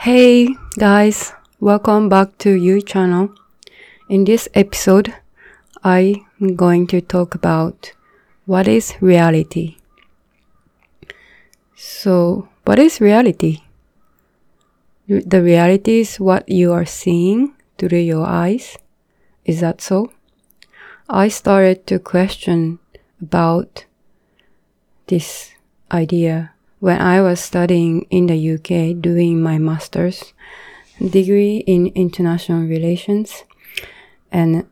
Hey guys, welcome back to you channel. In this episode, I'm going to talk about what is reality. So, what is reality? The reality is what you are seeing through your eyes. Is that so? I started to question about this idea when I was studying in the UK doing my master's degree in international relations. And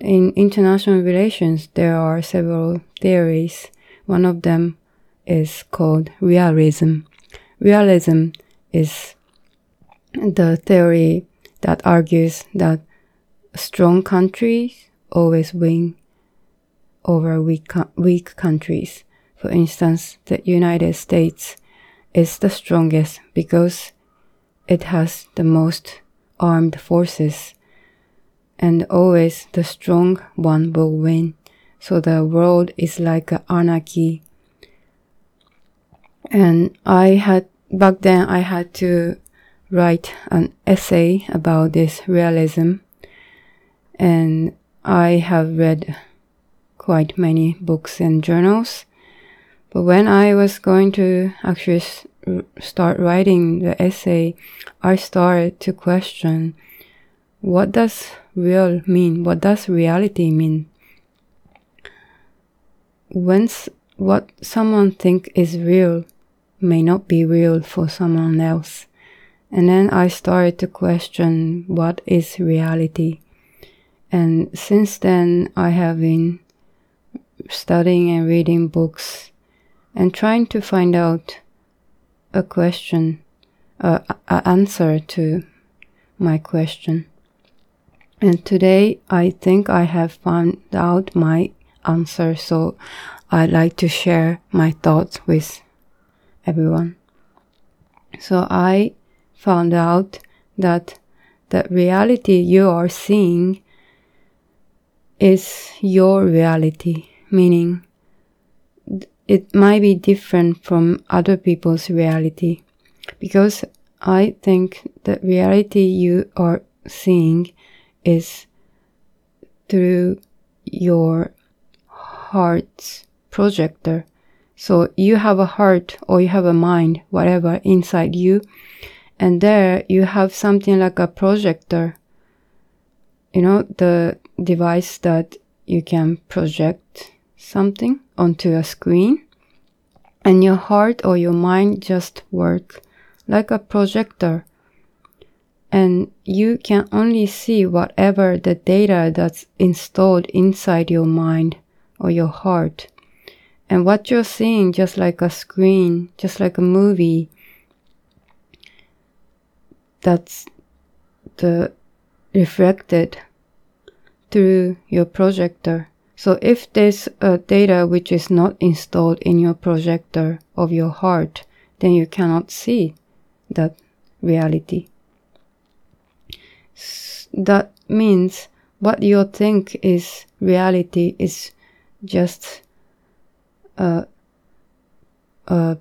in international relations, there are several theories. One of them is called realism. Realism is the theory that argues that strong countries always win over weak, weak countries. For instance, the United States is the strongest because it has the most armed forces and always the strong one will win. So the world is like an anarchy. And I had, back then I had to write an essay about this realism. And I have read quite many books and journals. But when I was going to actually start writing the essay, I started to question what does real mean? What does reality mean? Once what someone think is real may not be real for someone else. And then I started to question what is reality. And since then, I have been studying and reading books and trying to find out a question, uh, an answer to my question. And today I think I have found out my answer, so I'd like to share my thoughts with everyone. So I found out that the reality you are seeing is your reality, meaning it might be different from other people's reality. Because I think the reality you are seeing is through your heart's projector. So you have a heart or you have a mind, whatever, inside you. And there you have something like a projector. You know, the device that you can project something onto a screen and your heart or your mind just work like a projector and you can only see whatever the data that's installed inside your mind or your heart and what you're seeing just like a screen just like a movie that's the reflected through your projector. So if there's a data which is not installed in your projector of your heart, then you cannot see that reality. That means what you think is reality is just a, a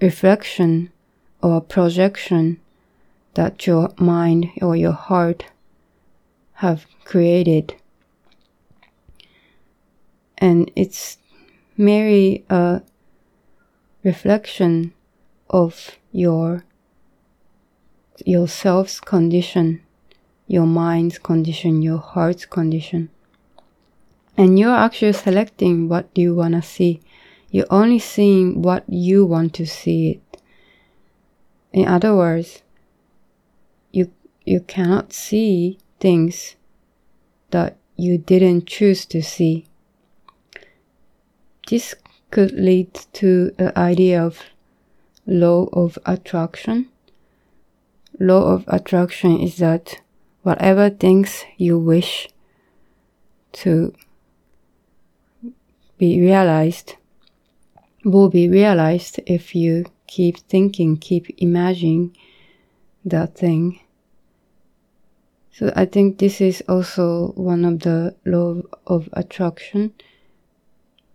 reflection or a projection that your mind or your heart have created and it's merely a reflection of your yourself's condition, your mind's condition, your heart's condition. And you're actually selecting what you want to see. You're only seeing what you want to see it. In other words, you you cannot see things that you didn't choose to see. This could lead to the idea of law of attraction. Law of attraction is that whatever things you wish to be realized will be realized if you keep thinking, keep imagining that thing. So I think this is also one of the law of attraction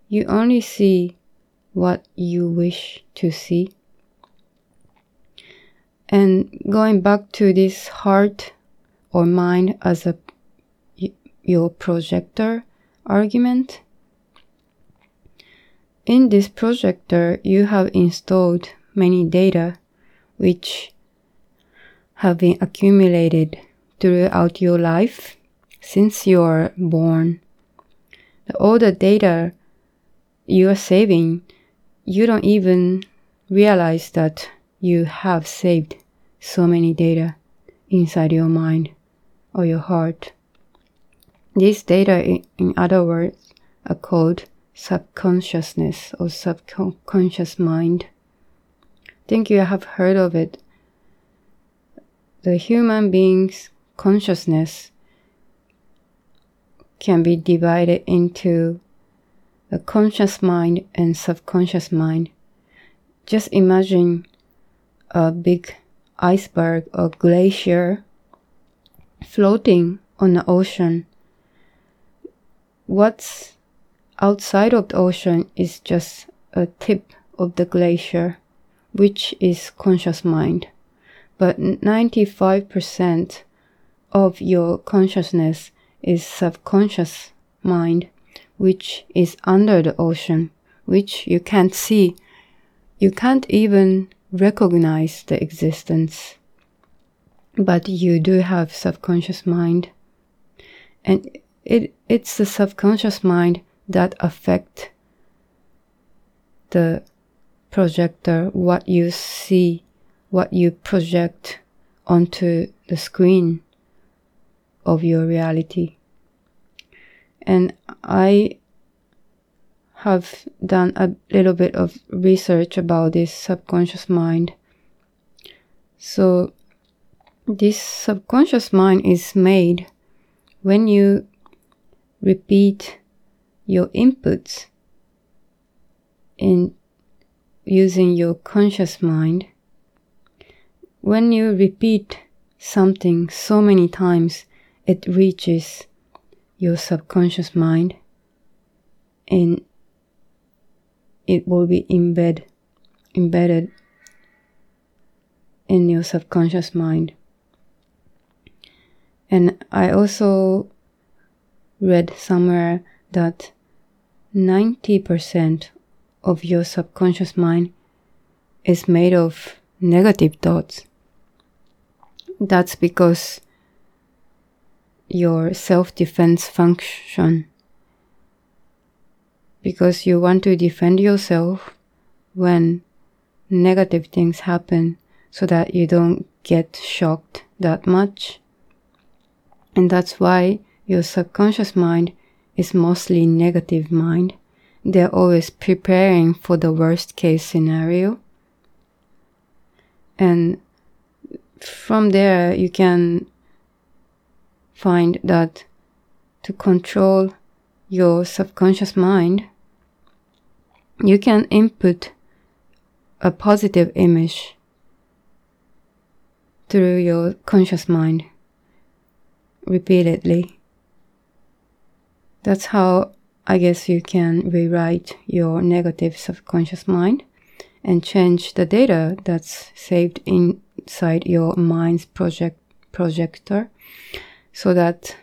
you only see what you wish to see. And going back to this heart or mind as a your projector argument. In this projector, you have installed many data which have been accumulated throughout your life since you are born. All the data you are saving, you don't even realize that you have saved so many data inside your mind or your heart. These data, in other words, are called subconsciousness or subconscious mind. I Think you have heard of it. The human being's consciousness can be divided into the conscious mind and subconscious mind. Just imagine a big iceberg or glacier floating on the ocean. What's outside of the ocean is just a tip of the glacier, which is conscious mind. But 95% of your consciousness is subconscious mind, which is under the ocean, which you can't see. You can't even recognize the existence. But you do have subconscious mind. And it, it's the subconscious mind that affect the projector, what you see, what you project onto the screen of your reality. And I have done a little bit of research about this subconscious mind. So, this subconscious mind is made when you repeat your inputs in using your conscious mind. When you repeat something so many times, it reaches your subconscious mind and it will be embed, embedded in your subconscious mind. And I also read somewhere that 90% of your subconscious mind is made of negative thoughts. That's because your self defense function. Because you want to defend yourself when negative things happen so that you don't get shocked that much. And that's why your subconscious mind is mostly negative mind. They're always preparing for the worst case scenario. And from there, you can find that to control your subconscious mind, you can input a positive image through your conscious mind repeatedly. That's how I guess you can rewrite your negative subconscious mind and change the data that's saved inside your mind's project projector so that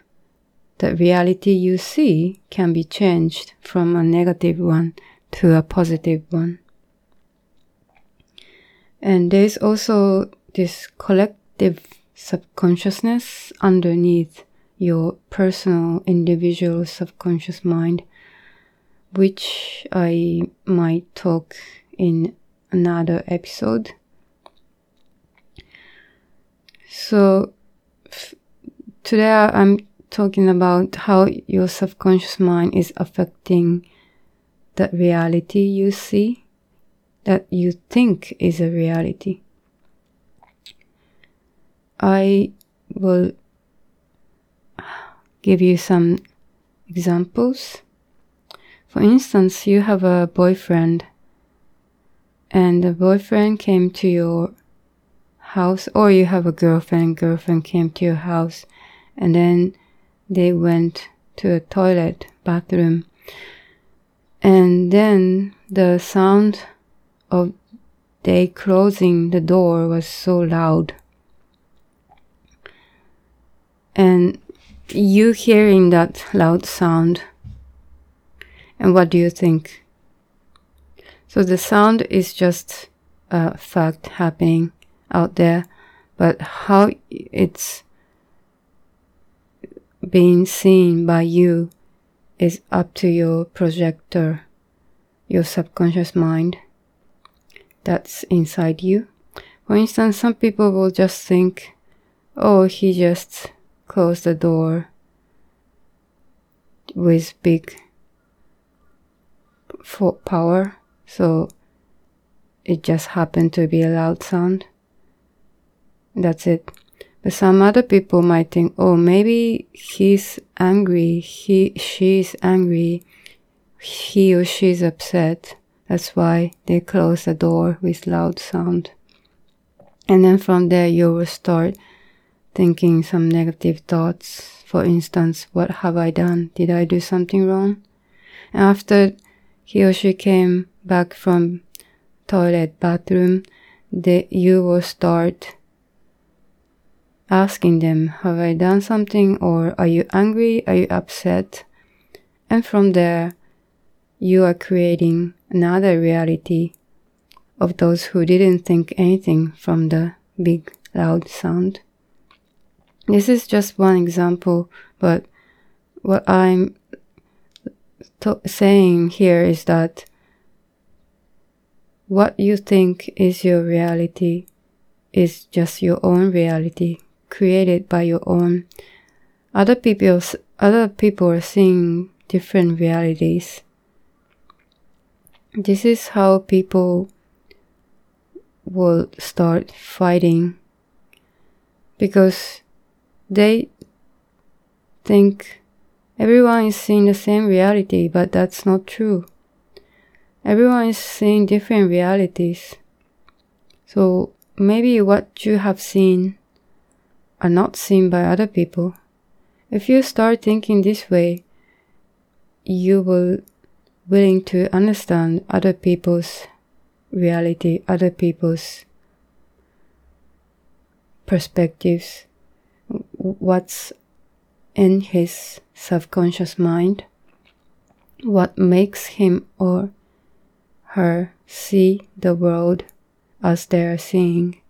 the reality you see can be changed from a negative one to a positive one. And there's also this collective subconsciousness underneath your personal individual subconscious mind, which I might talk in another episode. So, today I'm talking about how your subconscious mind is affecting the reality you see, that you think is a reality. I will give you some examples. For instance, you have a boyfriend and the boyfriend came to your house or you have a girlfriend, girlfriend came to your house and then they went to a toilet, bathroom. And then the sound of they closing the door was so loud. And you hearing that loud sound. And what do you think? So the sound is just a fact happening out there, but how it's being seen by you is up to your projector, your subconscious mind that's inside you. For instance, some people will just think, oh, he just closed the door with big power, so it just happened to be a loud sound. That's it. But some other people might think, oh, maybe he's angry, he, she's angry, he or she's upset. That's why they close the door with loud sound. And then from there, you will start thinking some negative thoughts. For instance, what have I done? Did I do something wrong? And after he or she came back from toilet, bathroom, they, you will start asking them, Have I done something? Or are you angry? Are you upset? And from there, you are creating another reality of those who didn't think anything from the big loud sound. This is just one example, but what I'm saying here is that what you think is your reality is just your own reality created by your own. Other people, other people are seeing different realities. This is how people will start fighting because they think everyone is seeing the same reality, but that's not true. Everyone is seeing different realities. So maybe what you have seen are not seen by other people. If you start thinking this way, you will willing to understand other people's reality, other people's perspectives, what's in his subconscious mind, what makes him or her see the world as they are seeing.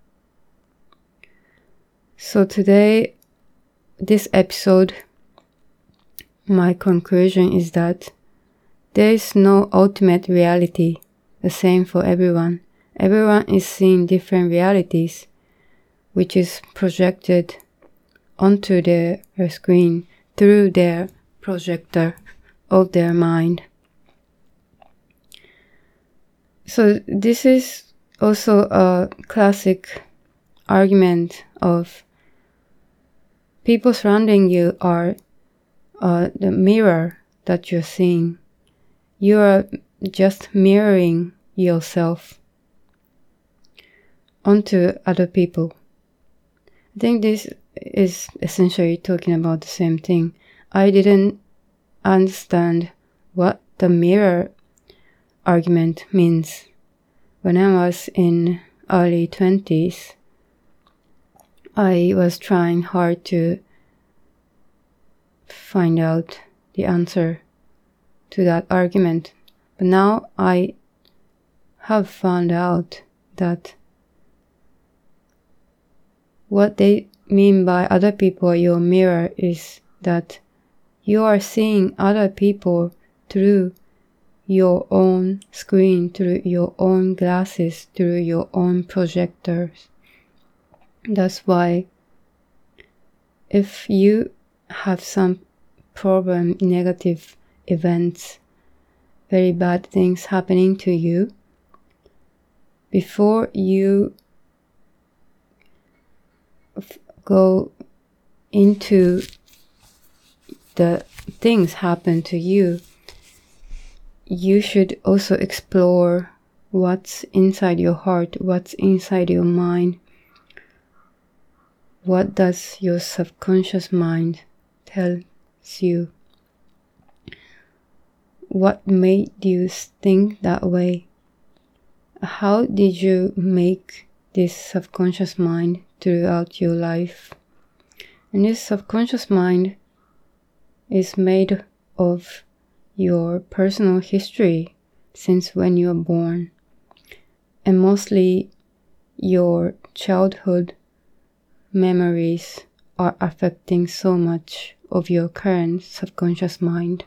So today, this episode, my conclusion is that there is no ultimate reality, the same for everyone. Everyone is seeing different realities, which is projected onto their screen through their projector of their mind. So, this is also a classic argument of people surrounding you are uh, the mirror that you're seeing. You are just mirroring yourself onto other people. I think this is essentially talking about the same thing. I didn't understand what the mirror argument means when I was in early 20s. I was trying hard to find out the answer to that argument. But now I have found out that what they mean by other people your mirror is that you are seeing other people through your own screen, through your own glasses, through your own projectors. That's why if you have some problem, negative events, very bad things happening to you, before you go into the things happen to you, you should also explore what's inside your heart, what's inside your mind, what does your subconscious mind tells you? What made you think that way? how did you make this subconscious mind throughout your life? And this subconscious mind is made of your personal history since when you were born, and mostly your childhood memories are affecting so much of your current subconscious mind.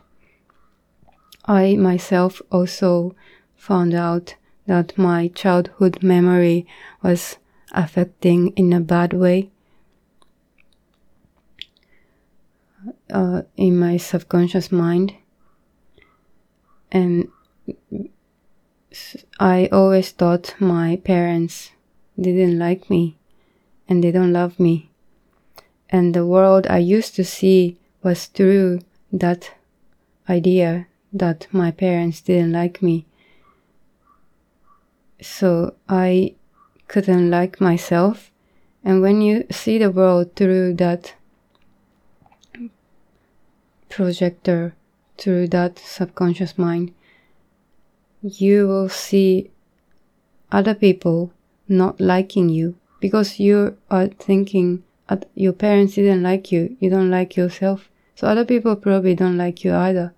I myself also found out that my childhood memory was affecting in a bad way uh, in my subconscious mind. And I always thought my parents didn't like me and they don't love me. And the world I used to see was through that idea that my parents didn't like me. So I couldn't like myself. And when you see the world through that projector, through that subconscious mind, you will see other people not liking you because you are thinking that your parents didn't like you, you don't like yourself. So other people probably don't like you either.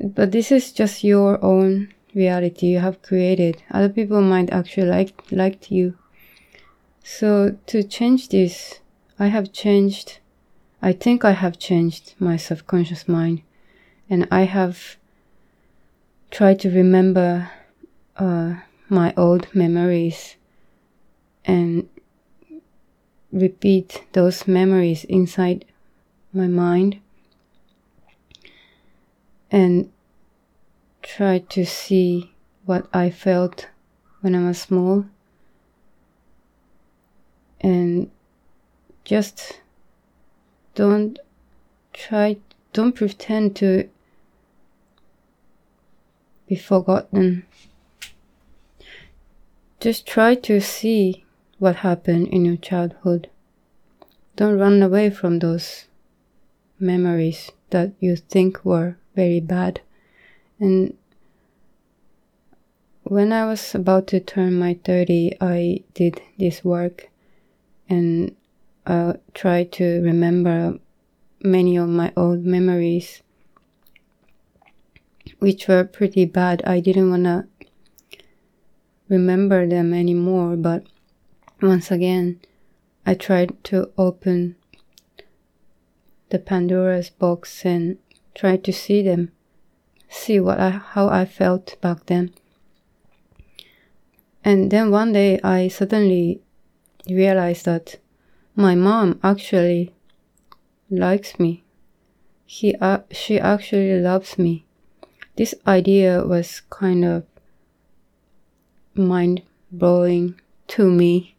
But this is just your own reality you have created. Other people might actually like liked you. So to change this, I have changed I think I have changed my subconscious mind and I have tried to remember uh, my old memories and repeat those memories inside my mind and try to see what I felt when I was small and just don't try don't pretend to be forgotten. Just try to see what happened in your childhood don't run away from those memories that you think were very bad and when I was about to turn my 30, I did this work and uh, I tried to remember many of my old memories, which were pretty bad. I didn't want to remember them anymore, but once again, I tried to open the Pandora's box and try to see them, see what I, how I felt back then. And then one day I suddenly realized that my mom actually likes me. He, uh, she actually loves me. This idea was kind of mind blowing to me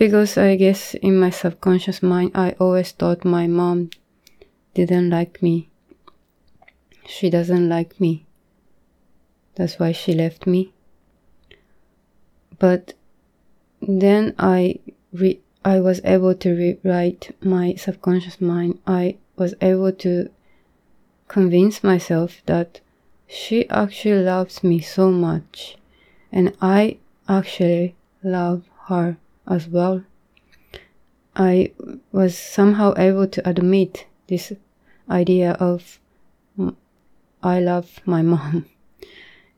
because I guess in my subconscious mind I always thought my mom didn't like me. She doesn't like me. That's why she left me. But then I re- I was able to rewrite my subconscious mind. I was able to convince myself that she actually loves me so much and I actually love her as well. I was somehow able to admit this idea of mm, I love my mom.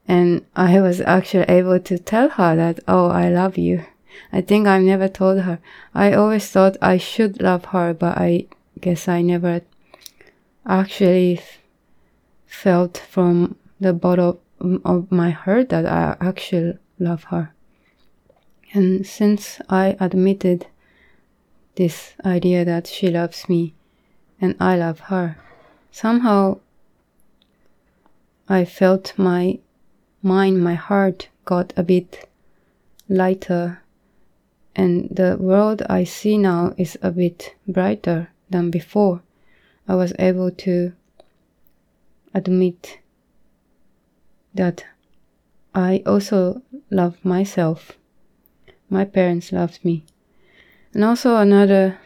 And I was actually able to tell her that, oh, I love you. I think I never told her. I always thought I should love her, but I guess I never actually felt from the bottom of my heart that I actually love her. And since I admitted this idea that she loves me and I love her, somehow I felt my mind, my heart got a bit lighter and the world I see now is a bit brighter than before. I was able to admit that I also love myself. My parents loved me. And also another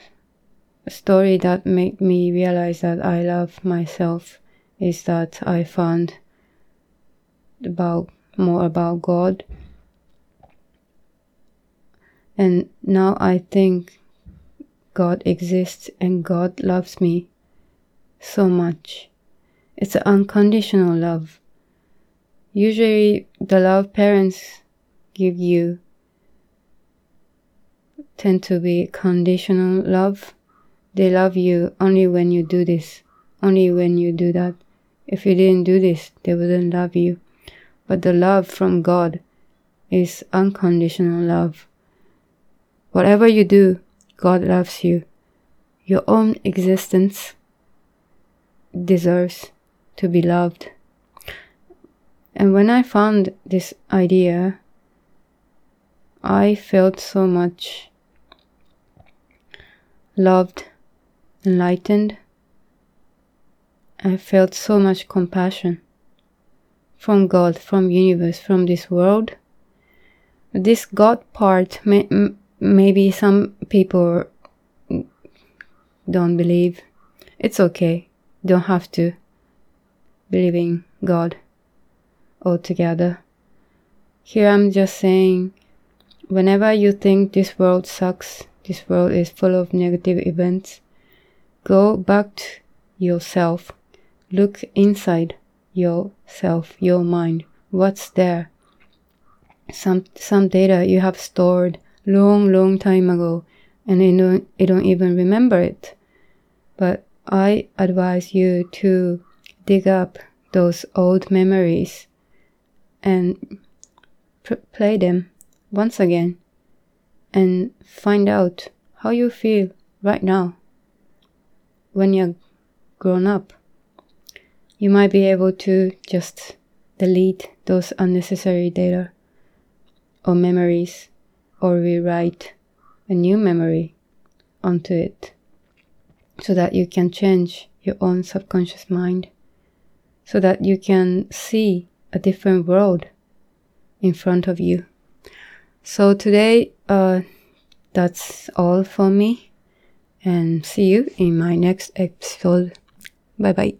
story that made me realize that I love myself is that I found about more about God. And now I think God exists and God loves me so much. It's an unconditional love. Usually, the love parents give you tend to be conditional love. They love you only when you do this, only when you do that. If you didn't do this, they wouldn't love you. But the love from God is unconditional love. Whatever you do, God loves you. Your own existence deserves to be loved. And when I found this idea, I felt so much loved, enlightened. I felt so much compassion from God, from universe, from this world. This God part, may, maybe some people don't believe. It's okay. Don't have to believe in God altogether. Here I'm just saying, whenever you think this world sucks, this world is full of negative events, go back to yourself. Look inside yourself, your mind. What's there? Some some data you have stored long, long time ago, and you don't you don't even remember it. But I advise you to dig up those old memories and play them once again and find out how you feel right now when you're grown up. You might be able to just delete those unnecessary data or memories or rewrite a new memory onto it so that you can change your own subconscious mind so that you can see a different world in front of you. So today, uh, that's all for me, and see you in my next episode. Bye bye.